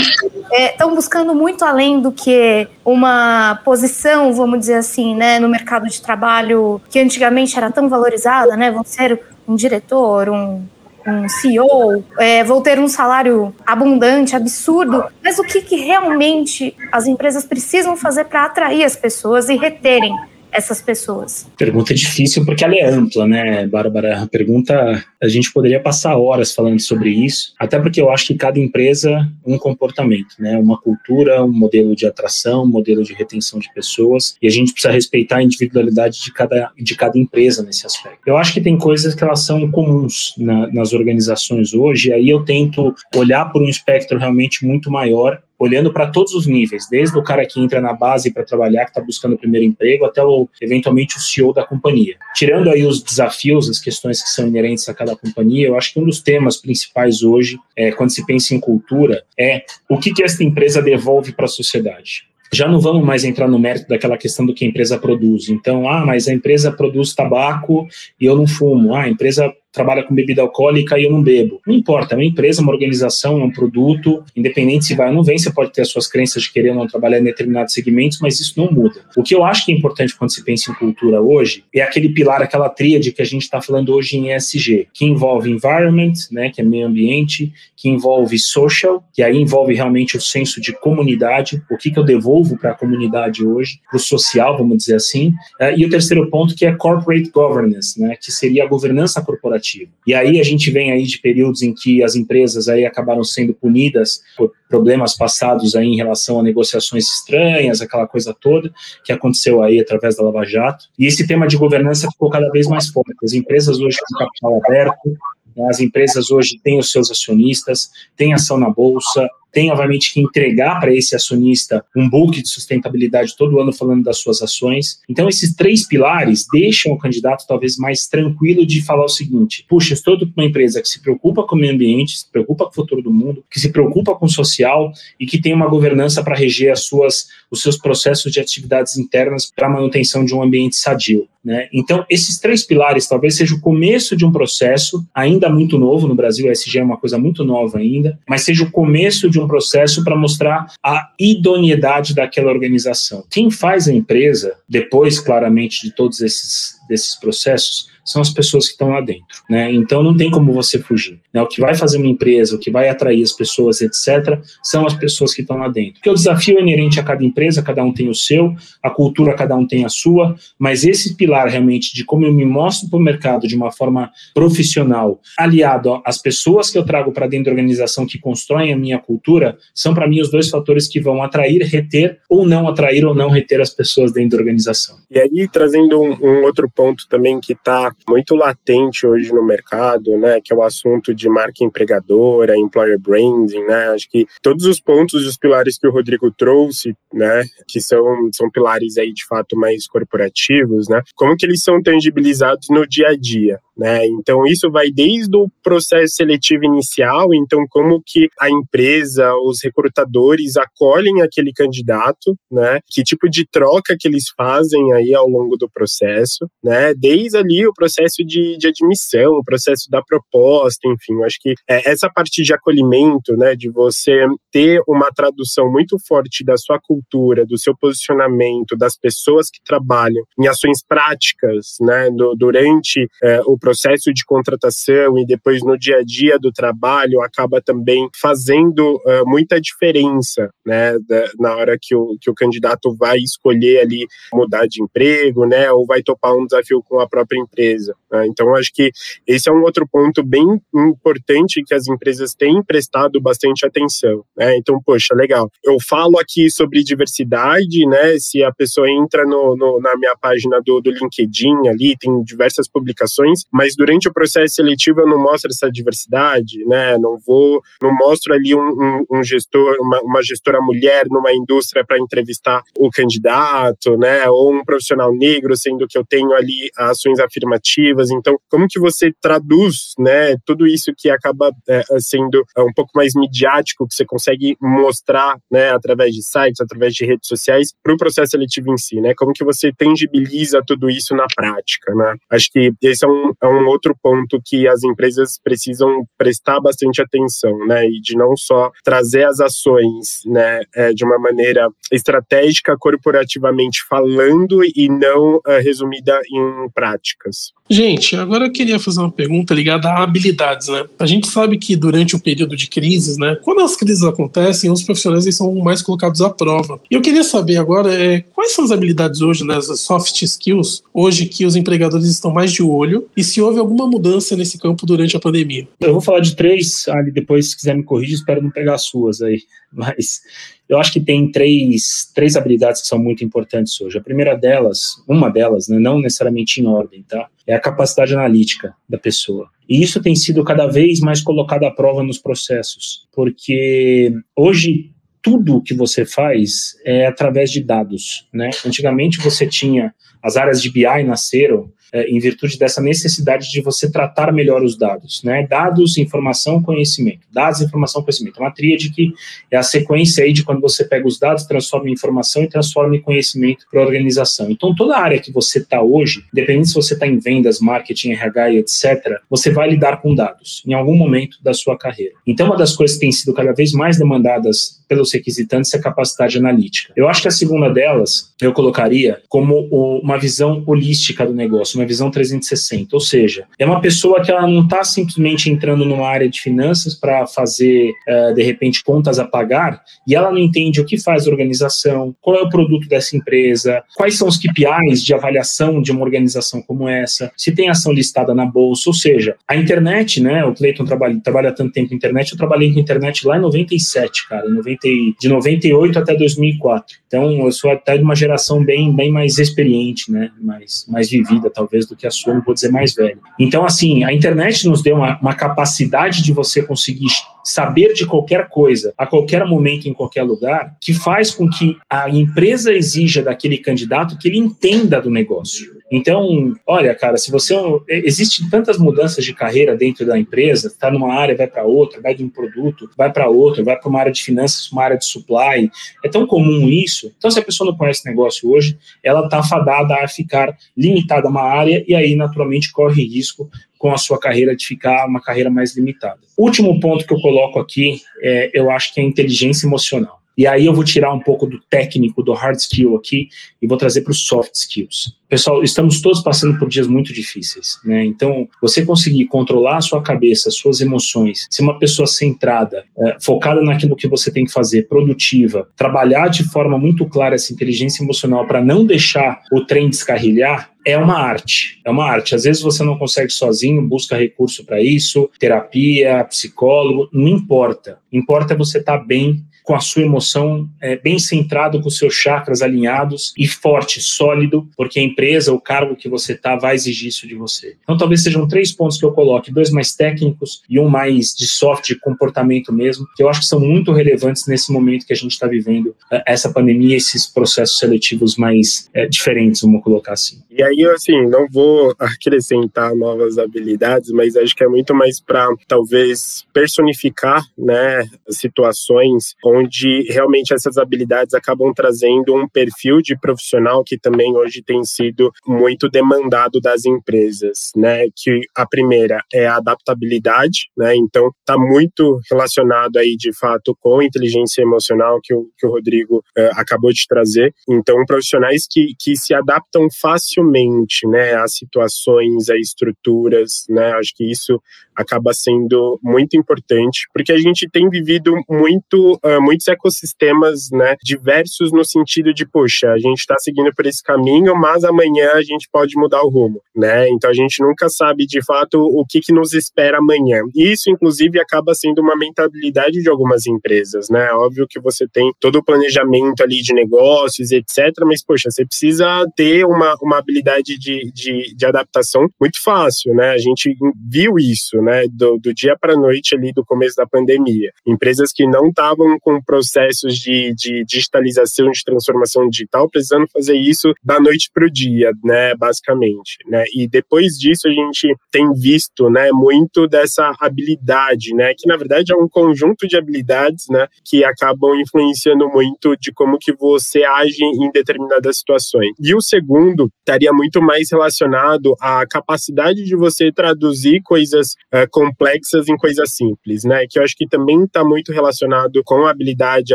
estão é, buscando muito além do que uma posição, vamos dizer assim, né, no mercado de trabalho que antigamente era tão valorizada, né, vão ser um diretor, um um CEO, é, vou ter um salário abundante, absurdo, mas o que, que realmente as empresas precisam fazer para atrair as pessoas e reterem essas pessoas? Pergunta difícil porque ela é ampla, né, Bárbara? Pergunta, a gente poderia passar horas falando sobre isso, até porque eu acho que cada empresa um comportamento, né, uma cultura, um modelo de atração, um modelo de retenção de pessoas, e a gente precisa respeitar a individualidade de cada, de cada empresa nesse aspecto. Eu acho que tem coisas que elas são comuns na, nas organizações hoje, e aí eu tento olhar por um espectro realmente muito maior olhando para todos os níveis, desde o cara que entra na base para trabalhar, que está buscando o primeiro emprego, até o, eventualmente o CEO da companhia. Tirando aí os desafios, as questões que são inerentes a cada companhia, eu acho que um dos temas principais hoje, é, quando se pensa em cultura, é o que, que esta empresa devolve para a sociedade já não vamos mais entrar no mérito daquela questão do que a empresa produz. Então, ah, mas a empresa produz tabaco e eu não fumo. Ah, a empresa trabalha com bebida alcoólica e eu não bebo. Não importa, é uma empresa, uma organização, é um produto, independente se vai ou não vem, você pode ter as suas crenças de querer ou não trabalhar em determinados segmentos, mas isso não muda. O que eu acho que é importante quando se pensa em cultura hoje é aquele pilar, aquela tríade que a gente está falando hoje em ESG, que envolve environment, né, que é meio ambiente, que envolve social, que aí envolve realmente o senso de comunidade, o que, que eu devolvo para a comunidade hoje, para o social, vamos dizer assim, eh, e o terceiro ponto que é corporate governance, né, que seria a governança corporativa corporativo. E aí a gente vem aí de períodos em que as empresas aí acabaram sendo punidas por problemas passados aí em relação a negociações estranhas, aquela coisa toda que aconteceu aí através da Lava Jato. E esse tema de governança ficou cada vez mais forte. As empresas hoje têm capital aberto, né, as empresas hoje têm os seus acionistas, têm ação na bolsa, tem, obviamente, que entregar para esse acionista um book de sustentabilidade todo ano falando das suas ações. Então, esses três pilares deixam o candidato talvez mais tranquilo de falar o seguinte: puxa, estou com uma empresa que se preocupa com o meio ambiente, se preocupa com o futuro do mundo, que se preocupa com o social e que tem uma governança para reger as suas, os seus processos de atividades internas para a manutenção de um ambiente sadio. Né? Então, esses três pilares talvez seja o começo de um processo, ainda muito novo no Brasil, a SG é uma coisa muito nova ainda, mas seja o começo de um processo para mostrar a idoneidade daquela organização. Quem faz a empresa, depois, claramente, de todos esses desses processos, são as pessoas que estão lá dentro, né? Então não tem como você fugir. Né? O que vai fazer uma empresa, o que vai atrair as pessoas, etc., são as pessoas que estão lá dentro. Porque o desafio é inerente a cada empresa, cada um tem o seu, a cultura cada um tem a sua, mas esse pilar realmente de como eu me mostro para o mercado de uma forma profissional, aliado às pessoas que eu trago para dentro da organização que constroem a minha cultura, são para mim os dois fatores que vão atrair, reter ou não atrair ou não reter as pessoas dentro da organização. E aí, trazendo um, um outro ponto também que está muito latente hoje no mercado, né, que é o assunto de marca empregadora, employer branding, né, acho que todos os pontos os pilares que o Rodrigo trouxe, né, que são, são pilares aí de fato mais corporativos, né, como que eles são tangibilizados no dia a dia, né? Então isso vai desde o processo seletivo inicial, então como que a empresa, os recrutadores acolhem aquele candidato, né? Que tipo de troca que eles fazem aí ao longo do processo, né? Desde ali o processo de, de admissão, o processo da proposta, enfim, eu acho que é, essa parte de acolhimento, né? De você ter uma tradução muito forte da sua cultura, do seu posicionamento, das pessoas que trabalham em ações práticas, né? No, durante é, o processo processo de contratação e depois no dia a dia do trabalho acaba também fazendo uh, muita diferença, né, da, na hora que o, que o candidato vai escolher ali mudar de emprego, né, ou vai topar um desafio com a própria empresa. Né? Então, acho que esse é um outro ponto bem importante que as empresas têm prestado bastante atenção, né. Então, poxa, legal. Eu falo aqui sobre diversidade, né, se a pessoa entra no, no na minha página do, do LinkedIn ali, tem diversas publicações, mas durante o processo seletivo eu não mostro essa diversidade, né? Não vou, não mostro ali um, um, um gestor, uma, uma, gestora mulher numa indústria para entrevistar o candidato, né? Ou um profissional negro, sendo que eu tenho ali ações afirmativas. Então, como que você traduz, né? Tudo isso que acaba é, sendo é, um pouco mais midiático, que você consegue mostrar, né? Através de sites, através de redes sociais, para o processo seletivo em si, né? Como que você tangibiliza tudo isso na prática, né? Acho que esse é um é um outro ponto que as empresas precisam prestar bastante atenção, né? E de não só trazer as ações, né, é, de uma maneira estratégica, corporativamente falando, e não é, resumida em práticas. Gente, agora eu queria fazer uma pergunta ligada a habilidades, né? A gente sabe que durante o período de crises, né, quando as crises acontecem, os profissionais eles são mais colocados à prova. E eu queria saber agora é, quais são as habilidades hoje, né, as soft skills, hoje que os empregadores estão mais de olho, e se houve alguma mudança nesse campo durante a pandemia. Eu vou falar de três, Ali, depois se quiser me corrigir, espero não pegar as suas aí. Mas eu acho que tem três, três habilidades que são muito importantes hoje. A primeira delas, uma delas, né, não necessariamente em ordem, tá? É a capacidade analítica da pessoa. E isso tem sido cada vez mais colocado à prova nos processos, porque hoje tudo que você faz é através de dados, né? Antigamente você tinha as áreas de BI nasceram é, em virtude dessa necessidade de você tratar melhor os dados, né? Dados, informação, conhecimento. Dados, informação, conhecimento. É uma tríade que é a sequência aí de quando você pega os dados, transforma em informação e transforma em conhecimento para a organização. Então, toda a área que você está hoje, independente se você está em vendas, marketing, RH e etc., você vai lidar com dados em algum momento da sua carreira. Então, uma das coisas que tem sido cada vez mais demandadas pelos requisitantes é a capacidade analítica. Eu acho que a segunda delas, eu colocaria como uma visão holística do negócio, uma visão 360. Ou seja, é uma pessoa que ela não está simplesmente entrando numa área de finanças para fazer, uh, de repente, contas a pagar e ela não entende o que faz a organização, qual é o produto dessa empresa, quais são os KPIs de avaliação de uma organização como essa, se tem ação listada na bolsa. Ou seja, a internet, né? O Cleiton trabalha, trabalha tanto tempo com internet, eu trabalhei com internet lá em 97, cara, 90, de 98 até 2004. Então, eu sou até de uma geração bem, bem mais experiente, né? Mais, mais vivida, talvez talvez, do que a sua, não vou dizer mais velho. Então, assim, a internet nos deu uma, uma capacidade de você conseguir saber de qualquer coisa, a qualquer momento, em qualquer lugar, que faz com que a empresa exija daquele candidato que ele entenda do negócio. Então, olha, cara, se você. Existem tantas mudanças de carreira dentro da empresa, está numa área, vai para outra, vai de um produto, vai para outra, vai para uma área de finanças, uma área de supply. É tão comum isso. Então, se a pessoa não conhece negócio hoje, ela está fadada a ficar limitada a uma área e aí, naturalmente, corre risco com a sua carreira de ficar uma carreira mais limitada. Último ponto que eu coloco aqui, é, eu acho que é a inteligência emocional. E aí eu vou tirar um pouco do técnico, do hard skill aqui e vou trazer para os soft skills. Pessoal, estamos todos passando por dias muito difíceis, né? Então, você conseguir controlar a sua cabeça, suas emoções, ser uma pessoa centrada, é, focada naquilo que você tem que fazer, produtiva, trabalhar de forma muito clara essa inteligência emocional para não deixar o trem descarrilhar, é uma arte. É uma arte. Às vezes você não consegue sozinho, busca recurso para isso, terapia, psicólogo, não importa. Importa você estar tá bem com a sua emoção é, bem centrado, com os seus chakras alinhados e forte, sólido, porque a empresa, o cargo que você está, vai exigir isso de você. Então, talvez sejam três pontos que eu coloque: dois mais técnicos e um mais de soft, de comportamento mesmo, que eu acho que são muito relevantes nesse momento que a gente está vivendo, é, essa pandemia, esses processos seletivos mais é, diferentes, vamos colocar assim. E aí, assim, não vou acrescentar novas habilidades, mas acho que é muito mais para talvez personificar, né, situações onde realmente essas habilidades acabam trazendo um perfil de profissional que também hoje tem sido muito demandado das empresas, né? Que a primeira é a adaptabilidade, né? Então está muito relacionado aí de fato com inteligência emocional que o, que o Rodrigo uh, acabou de trazer. Então profissionais que, que se adaptam facilmente, né? A situações, a estruturas, né? Acho que isso acaba sendo muito importante porque a gente tem vivido muito uh, muitos ecossistemas, né, diversos no sentido de, poxa, a gente está seguindo por esse caminho, mas amanhã a gente pode mudar o rumo, né? Então a gente nunca sabe de fato o que, que nos espera amanhã. Isso, inclusive, acaba sendo uma mentalidade de algumas empresas, né? Óbvio que você tem todo o planejamento ali de negócios, etc., mas, poxa, você precisa ter uma, uma habilidade de, de, de adaptação muito fácil, né? A gente viu isso, né, do, do dia para noite ali do começo da pandemia. Empresas que não estavam com processos de, de digitalização, de transformação digital, precisando fazer isso da noite para o dia, né, basicamente, né, e depois disso a gente tem visto, né, muito dessa habilidade, né, que na verdade é um conjunto de habilidades, né, que acabam influenciando muito de como que você age em determinadas situações. E o segundo estaria muito mais relacionado à capacidade de você traduzir coisas uh, complexas em coisas simples, né, que eu acho que também está muito relacionado com a habilidade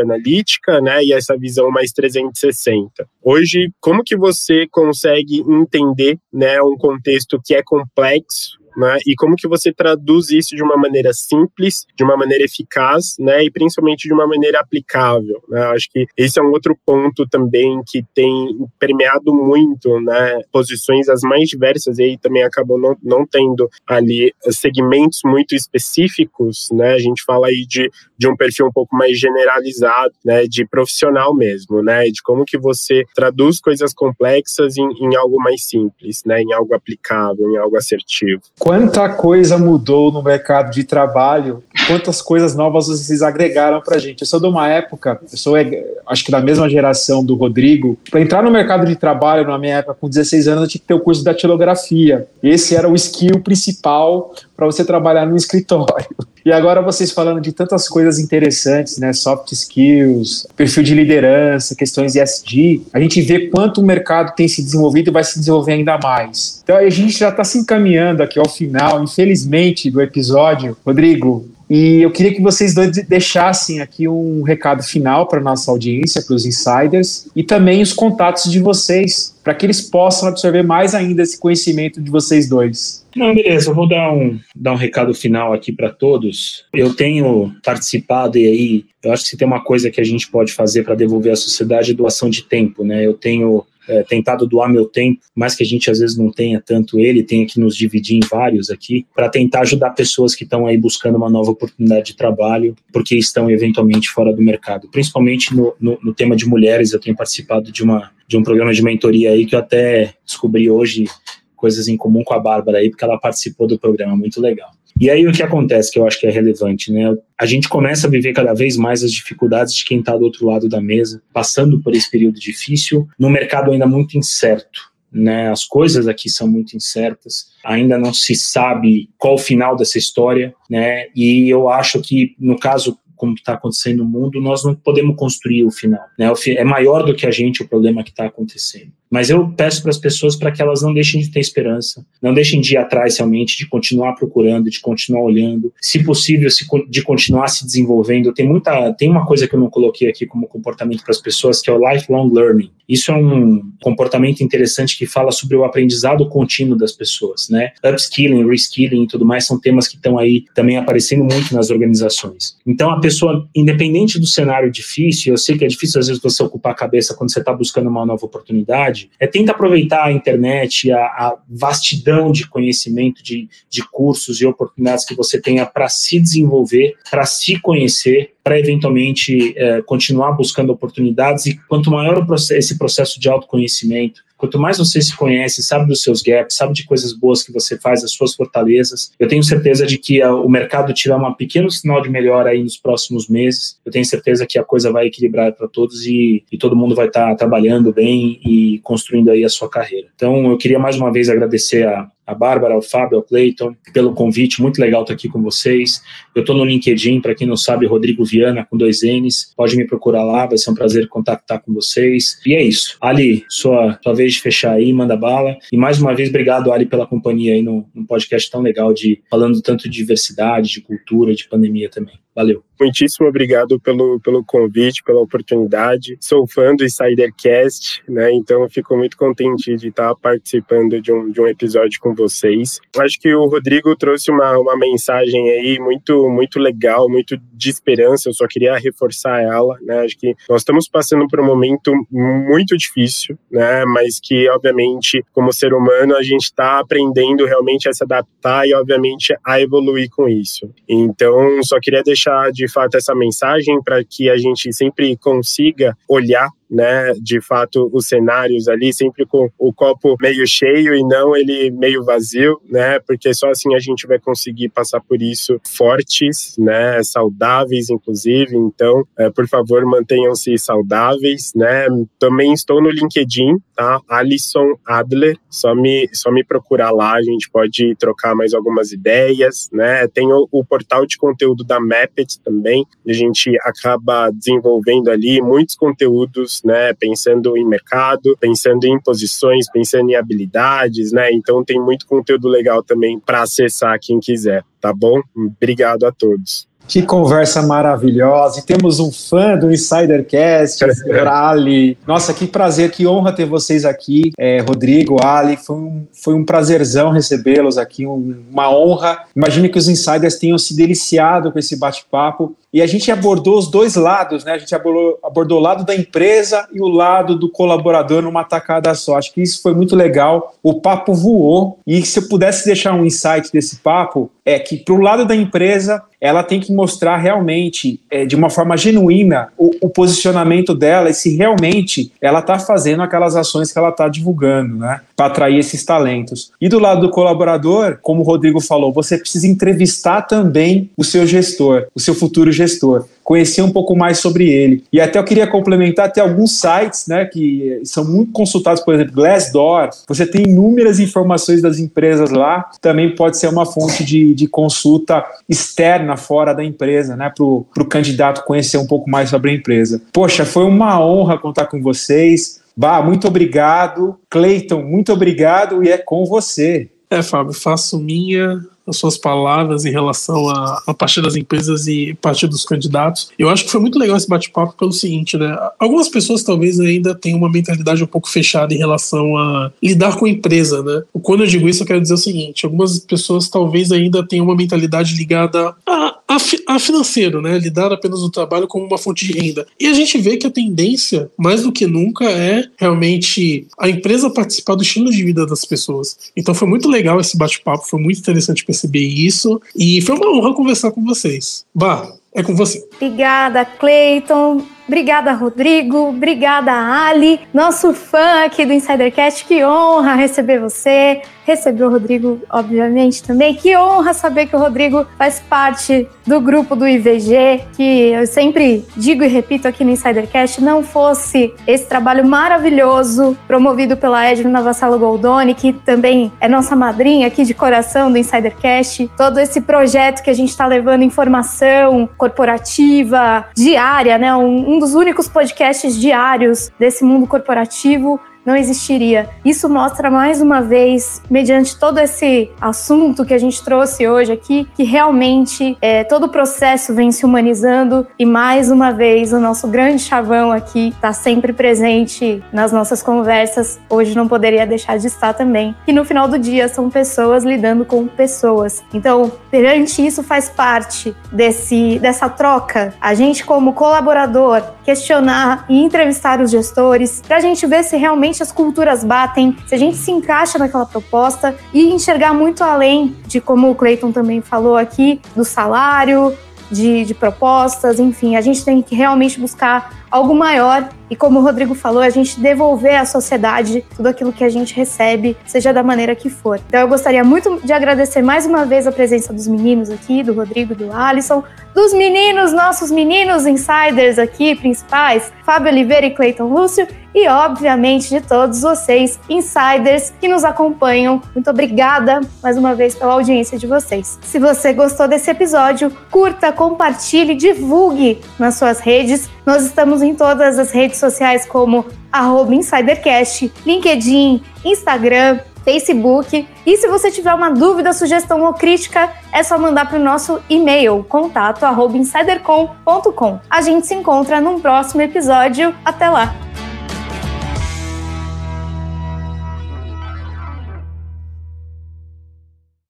analítica, né, e essa visão mais 360. Hoje, como que você consegue entender, né, um contexto que é complexo né? E como que você traduz isso de uma maneira simples, de uma maneira eficaz, né? E principalmente de uma maneira aplicável, né? Acho que esse é um outro ponto também que tem permeado muito, né? Posições as mais diversas e aí também acabam não, não tendo ali segmentos muito específicos, né? A gente fala aí de, de um perfil um pouco mais generalizado, né? De profissional mesmo, né? De como que você traduz coisas complexas em, em algo mais simples, né? Em algo aplicável, em algo assertivo quanta coisa mudou no mercado de trabalho, quantas coisas novas vocês agregaram para gente. Eu sou de uma época, eu sou acho que da mesma geração do Rodrigo. Para entrar no mercado de trabalho, na minha época, com 16 anos, eu tinha que ter o curso da datilografia. Esse era o skill principal para você trabalhar no escritório. E agora vocês falando de tantas coisas interessantes, né? Soft skills, perfil de liderança, questões ESG, a gente vê quanto o mercado tem se desenvolvido e vai se desenvolver ainda mais. Então a gente já está se encaminhando aqui ao final, infelizmente, do episódio. Rodrigo, e eu queria que vocês dois deixassem aqui um recado final para nossa audiência, para os insiders, e também os contatos de vocês, para que eles possam absorver mais ainda esse conhecimento de vocês dois. Não, beleza, eu vou dar um, dar um recado final aqui para todos. Eu tenho participado, e aí, eu acho que se tem uma coisa que a gente pode fazer para devolver à sociedade é doação de tempo, né? Eu tenho é, tentado doar meu tempo, mas que a gente às vezes não tenha tanto ele, tenha que nos dividir em vários aqui, para tentar ajudar pessoas que estão aí buscando uma nova oportunidade de trabalho, porque estão eventualmente fora do mercado. Principalmente no, no, no tema de mulheres, eu tenho participado de, uma, de um programa de mentoria aí que eu até descobri hoje coisas em comum com a Bárbara aí, porque ela participou do programa, muito legal. E aí o que acontece que eu acho que é relevante, né? A gente começa a viver cada vez mais as dificuldades de quem está do outro lado da mesa, passando por esse período difícil, num mercado ainda muito incerto. Né, as coisas aqui são muito incertas, ainda não se sabe qual o final dessa história, né, e eu acho que, no caso como está acontecendo no mundo, nós não podemos construir o final. Né? É maior do que a gente o problema que está acontecendo. Mas eu peço para as pessoas para que elas não deixem de ter esperança, não deixem de ir atrás realmente, de continuar procurando, de continuar olhando, se possível, se, de continuar se desenvolvendo. Tem muita, tem uma coisa que eu não coloquei aqui como comportamento para as pessoas, que é o lifelong learning. Isso é um comportamento interessante que fala sobre o aprendizado contínuo das pessoas, né? Upskilling, reskilling e tudo mais são temas que estão aí também aparecendo muito nas organizações. Então a pessoa, independente do cenário difícil, eu sei que é difícil às vezes você ocupar a cabeça quando você está buscando uma nova oportunidade é tenta aproveitar a internet, a, a vastidão de conhecimento, de, de cursos e oportunidades que você tenha para se desenvolver, para se conhecer, para eventualmente é, continuar buscando oportunidades. E quanto maior processo, esse processo de autoconhecimento, Quanto mais você se conhece, sabe dos seus gaps, sabe de coisas boas que você faz, as suas fortalezas, eu tenho certeza de que a, o mercado tiver um pequeno sinal de melhora aí nos próximos meses. Eu tenho certeza que a coisa vai equilibrar para todos e, e, todo mundo vai estar tá trabalhando bem e construindo aí a sua carreira. Então, eu queria mais uma vez agradecer a, a Bárbara, ao Fábio, ao Cleiton, pelo convite. Muito legal estar aqui com vocês. Eu estou no LinkedIn, para quem não sabe, Rodrigo Viana, com dois N's. Pode me procurar lá, vai ser um prazer contactar com vocês. E é isso. Ali, sua, sua vez de fechar aí, manda bala. E mais uma vez, obrigado, Ali, pela companhia aí no, no podcast tão legal, de falando tanto de diversidade, de cultura, de pandemia também. Valeu. Muitíssimo obrigado pelo, pelo convite, pela oportunidade. Sou fã do Insidercast, né? Então fico muito contente de estar participando de um, de um episódio com vocês. Acho que o Rodrigo trouxe uma, uma mensagem aí muito, muito legal, muito de esperança. Eu só queria reforçar ela, né? Acho que nós estamos passando por um momento muito difícil, né? Mas que, obviamente, como ser humano, a gente está aprendendo realmente a se adaptar e, obviamente, a evoluir com isso. Então, só queria deixar deixar de fato essa mensagem para que a gente sempre consiga olhar né, de fato, os cenários ali, sempre com o copo meio cheio e não ele meio vazio, né, porque só assim a gente vai conseguir passar por isso fortes, né, saudáveis, inclusive. Então, é, por favor, mantenham-se saudáveis, né. Também estou no LinkedIn, tá, Alisson Adler, só me, só me procurar lá, a gente pode trocar mais algumas ideias, né. Tem o, o portal de conteúdo da Mappet também, a gente acaba desenvolvendo ali muitos conteúdos né? Pensando em mercado, pensando em posições, pensando em habilidades, né? Então tem muito conteúdo legal também para acessar quem quiser, tá bom? Obrigado a todos. Que conversa maravilhosa. E temos um fã do Insidercast, Ali. Nossa, que prazer, que honra ter vocês aqui. É, Rodrigo, Ali, foi um, foi um prazerzão recebê-los aqui, um, uma honra. Imagine que os insiders tenham se deliciado com esse bate-papo. E a gente abordou os dois lados, né? A gente abordou, abordou o lado da empresa e o lado do colaborador numa tacada só. Acho que isso foi muito legal. O papo voou. E se eu pudesse deixar um insight desse papo, é que para o lado da empresa, ela tem que mostrar realmente, é, de uma forma genuína, o, o, posicionamento dela e se realmente ela está fazendo aquelas ações que ela está divulgando, né? Para atrair esses talentos. E do lado do colaborador, como o Rodrigo falou, você precisa entrevistar também o seu gestor, o seu futuro gestor conhecer um pouco mais sobre ele. E até eu queria complementar, tem alguns sites né, que são muito consultados, por exemplo, Glassdoor, você tem inúmeras informações das empresas lá, também pode ser uma fonte de, de consulta externa, fora da empresa, né, para o candidato conhecer um pouco mais sobre a empresa. Poxa, foi uma honra contar com vocês. Bah, muito obrigado. Cleiton, muito obrigado e é com você. É, Fábio, faço minha as suas palavras em relação à, à parte das empresas e parte dos candidatos. Eu acho que foi muito legal esse bate-papo pelo seguinte, né? Algumas pessoas talvez ainda tenham uma mentalidade um pouco fechada em relação a lidar com a empresa, né? Quando eu digo isso, eu quero dizer o seguinte: algumas pessoas talvez ainda tenham uma mentalidade ligada a, a, a financeiro, né? Lidar apenas o trabalho como uma fonte de renda. E a gente vê que a tendência, mais do que nunca, é realmente a empresa participar do estilo de vida das pessoas. Então foi muito legal esse bate-papo, foi muito interessante perceber isso. E foi uma honra conversar com vocês. Bah, é com você. Obrigada, Cleiton. Obrigada, Rodrigo. Obrigada, Ali, nosso fã aqui do Insidercast. Que honra receber você recebeu o Rodrigo, obviamente, também. Que honra saber que o Rodrigo faz parte do grupo do IVG, que eu sempre digo e repito aqui no Insidercast, não fosse esse trabalho maravilhoso promovido pela Edna Navassalo Goldoni, que também é nossa madrinha aqui de coração do Insidercast, todo esse projeto que a gente está levando informação corporativa, diária, né? Um, um dos únicos podcasts diários desse mundo corporativo não existiria. Isso mostra mais uma vez, mediante todo esse assunto que a gente trouxe hoje aqui, que realmente é, todo o processo vem se humanizando e mais uma vez o nosso grande chavão aqui está sempre presente nas nossas conversas. Hoje não poderia deixar de estar também. E no final do dia são pessoas lidando com pessoas. Então, perante isso faz parte desse dessa troca. A gente como colaborador questionar e entrevistar os gestores para a gente ver se realmente realmente as culturas batem, se a gente se encaixa naquela proposta e enxergar muito além de como o Clayton também falou aqui, do salário, de, de propostas, enfim, a gente tem que realmente buscar algo maior e, como o Rodrigo falou, a gente devolver à sociedade tudo aquilo que a gente recebe, seja da maneira que for. Então, eu gostaria muito de agradecer mais uma vez a presença dos meninos aqui, do Rodrigo, do Alisson, dos meninos, nossos meninos insiders aqui, principais, Fábio Oliveira e Cleiton Lúcio, e obviamente de todos vocês, insiders que nos acompanham. Muito obrigada mais uma vez pela audiência de vocês. Se você gostou desse episódio, curta, compartilhe, divulgue nas suas redes. Nós estamos em todas as redes sociais como InsiderCast, LinkedIn, Instagram, Facebook. E se você tiver uma dúvida, sugestão ou crítica, é só mandar para o nosso e-mail, contato insidercom.com. A gente se encontra num próximo episódio. Até lá!